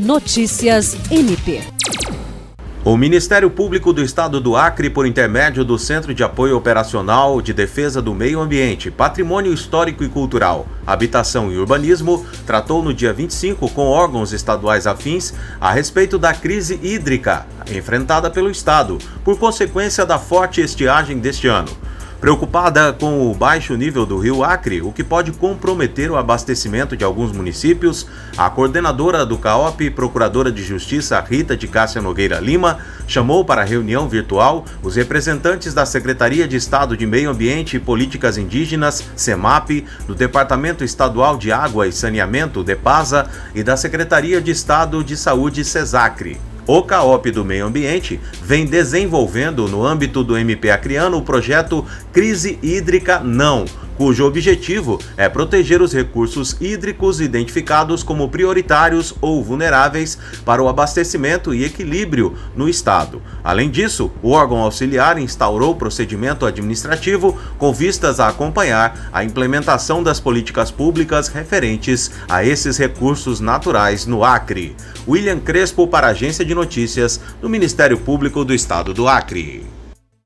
Notícias MP. O Ministério Público do Estado do Acre, por intermédio do Centro de Apoio Operacional de Defesa do Meio Ambiente, Patrimônio Histórico e Cultural, Habitação e Urbanismo, tratou no dia 25 com órgãos estaduais afins a respeito da crise hídrica enfrentada pelo Estado, por consequência da forte estiagem deste ano. Preocupada com o baixo nível do rio Acre, o que pode comprometer o abastecimento de alguns municípios, a coordenadora do CAOP, Procuradora de Justiça Rita de Cássia Nogueira Lima, chamou para a reunião virtual os representantes da Secretaria de Estado de Meio Ambiente e Políticas Indígenas, SEMAP, do Departamento Estadual de Água e Saneamento, DEPASA, e da Secretaria de Estado de Saúde, SESACRE. O CAOP do Meio Ambiente vem desenvolvendo no âmbito do MP Acreano o projeto Crise Hídrica Não, cujo objetivo é proteger os recursos hídricos identificados como prioritários ou vulneráveis para o abastecimento e equilíbrio no Estado. Além disso, o órgão auxiliar instaurou procedimento administrativo com vistas a acompanhar a implementação das políticas públicas referentes a esses recursos naturais no Acre. William Crespo para a Agência de Notícias do Ministério Público do Estado do Acre.